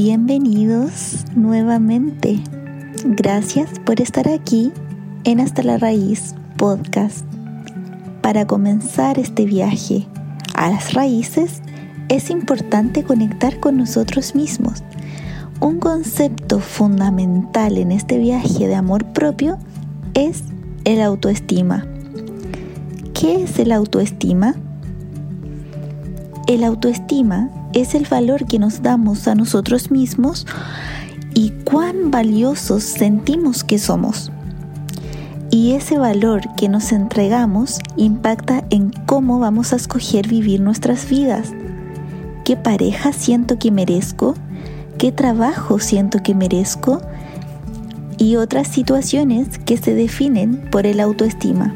Bienvenidos nuevamente. Gracias por estar aquí en Hasta la Raíz podcast. Para comenzar este viaje a las raíces es importante conectar con nosotros mismos. Un concepto fundamental en este viaje de amor propio es el autoestima. ¿Qué es el autoestima? El autoestima es el valor que nos damos a nosotros mismos y cuán valiosos sentimos que somos. Y ese valor que nos entregamos impacta en cómo vamos a escoger vivir nuestras vidas. ¿Qué pareja siento que merezco? ¿Qué trabajo siento que merezco? Y otras situaciones que se definen por el autoestima.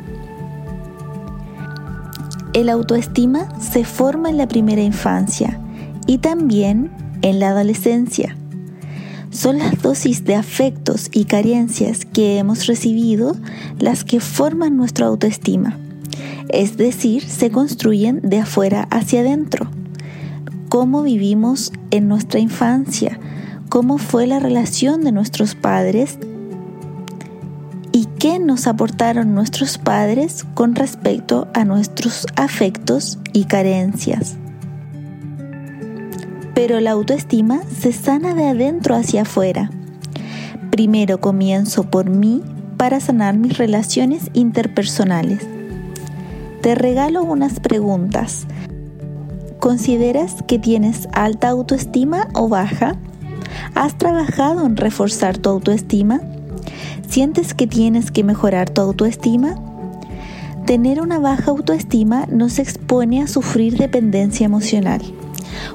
El autoestima se forma en la primera infancia y también en la adolescencia. Son las dosis de afectos y carencias que hemos recibido las que forman nuestra autoestima, es decir, se construyen de afuera hacia adentro. Cómo vivimos en nuestra infancia, cómo fue la relación de nuestros padres y qué nos aportaron nuestros padres con respecto a nuestros afectos y carencias. Pero la autoestima se sana de adentro hacia afuera. Primero comienzo por mí para sanar mis relaciones interpersonales. Te regalo unas preguntas. ¿Consideras que tienes alta autoestima o baja? ¿Has trabajado en reforzar tu autoestima? ¿Sientes que tienes que mejorar tu autoestima? Tener una baja autoestima nos expone a sufrir dependencia emocional.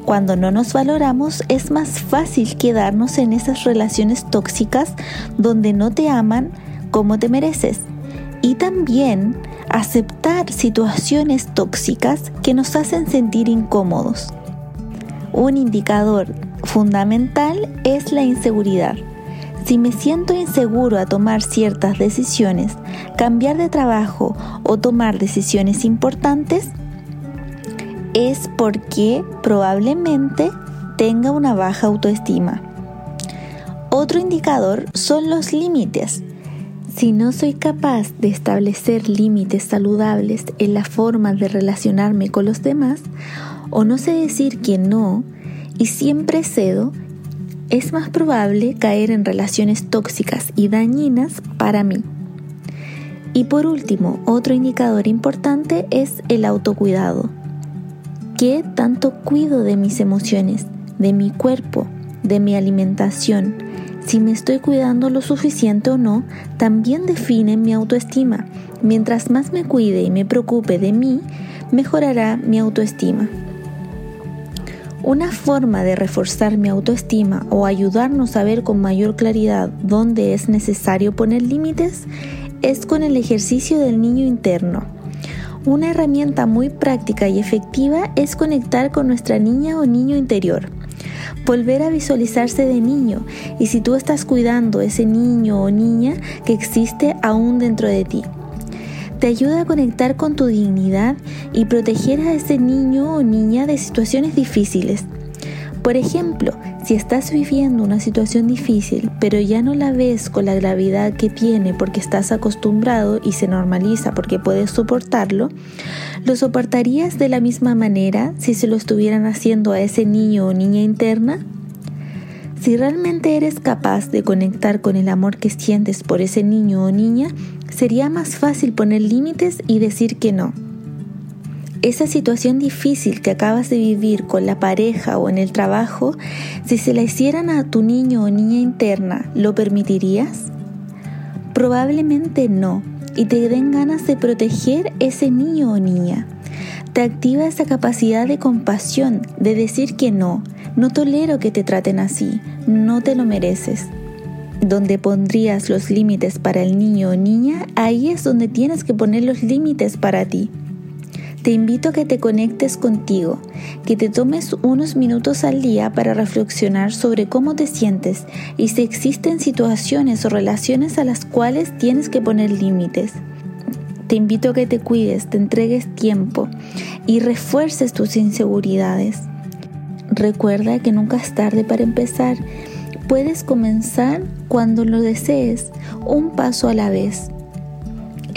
Cuando no nos valoramos es más fácil quedarnos en esas relaciones tóxicas donde no te aman como te mereces. Y también aceptar situaciones tóxicas que nos hacen sentir incómodos. Un indicador fundamental es la inseguridad. Si me siento inseguro a tomar ciertas decisiones, cambiar de trabajo o tomar decisiones importantes, es porque probablemente tenga una baja autoestima. Otro indicador son los límites. Si no soy capaz de establecer límites saludables en la forma de relacionarme con los demás, o no sé decir que no, y siempre cedo, es más probable caer en relaciones tóxicas y dañinas para mí. Y por último, otro indicador importante es el autocuidado qué tanto cuido de mis emociones, de mi cuerpo, de mi alimentación? Si me estoy cuidando lo suficiente o no, también define mi autoestima. Mientras más me cuide y me preocupe de mí, mejorará mi autoestima. Una forma de reforzar mi autoestima o ayudarnos a ver con mayor claridad dónde es necesario poner límites es con el ejercicio del niño interno. Una herramienta muy práctica y efectiva es conectar con nuestra niña o niño interior. Volver a visualizarse de niño y si tú estás cuidando ese niño o niña que existe aún dentro de ti. Te ayuda a conectar con tu dignidad y proteger a ese niño o niña de situaciones difíciles. Por ejemplo, si estás viviendo una situación difícil, pero ya no la ves con la gravedad que tiene porque estás acostumbrado y se normaliza porque puedes soportarlo, ¿lo soportarías de la misma manera si se lo estuvieran haciendo a ese niño o niña interna? Si realmente eres capaz de conectar con el amor que sientes por ese niño o niña, sería más fácil poner límites y decir que no. Esa situación difícil que acabas de vivir con la pareja o en el trabajo, si se la hicieran a tu niño o niña interna, ¿lo permitirías? Probablemente no, y te den ganas de proteger ese niño o niña. Te activa esa capacidad de compasión, de decir que no, no tolero que te traten así, no te lo mereces. Donde pondrías los límites para el niño o niña, ahí es donde tienes que poner los límites para ti. Te invito a que te conectes contigo, que te tomes unos minutos al día para reflexionar sobre cómo te sientes y si existen situaciones o relaciones a las cuales tienes que poner límites. Te invito a que te cuides, te entregues tiempo y refuerces tus inseguridades. Recuerda que nunca es tarde para empezar. Puedes comenzar cuando lo desees, un paso a la vez.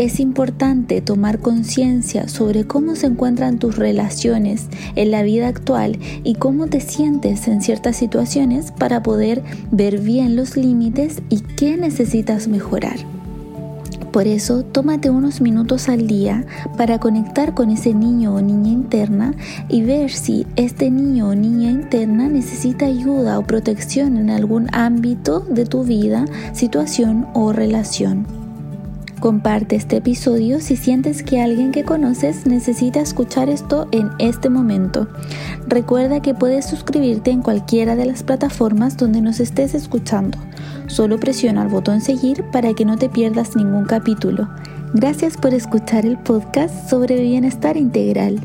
Es importante tomar conciencia sobre cómo se encuentran tus relaciones en la vida actual y cómo te sientes en ciertas situaciones para poder ver bien los límites y qué necesitas mejorar. Por eso, tómate unos minutos al día para conectar con ese niño o niña interna y ver si este niño o niña interna necesita ayuda o protección en algún ámbito de tu vida, situación o relación. Comparte este episodio si sientes que alguien que conoces necesita escuchar esto en este momento. Recuerda que puedes suscribirte en cualquiera de las plataformas donde nos estés escuchando. Solo presiona el botón seguir para que no te pierdas ningún capítulo. Gracias por escuchar el podcast sobre bienestar integral.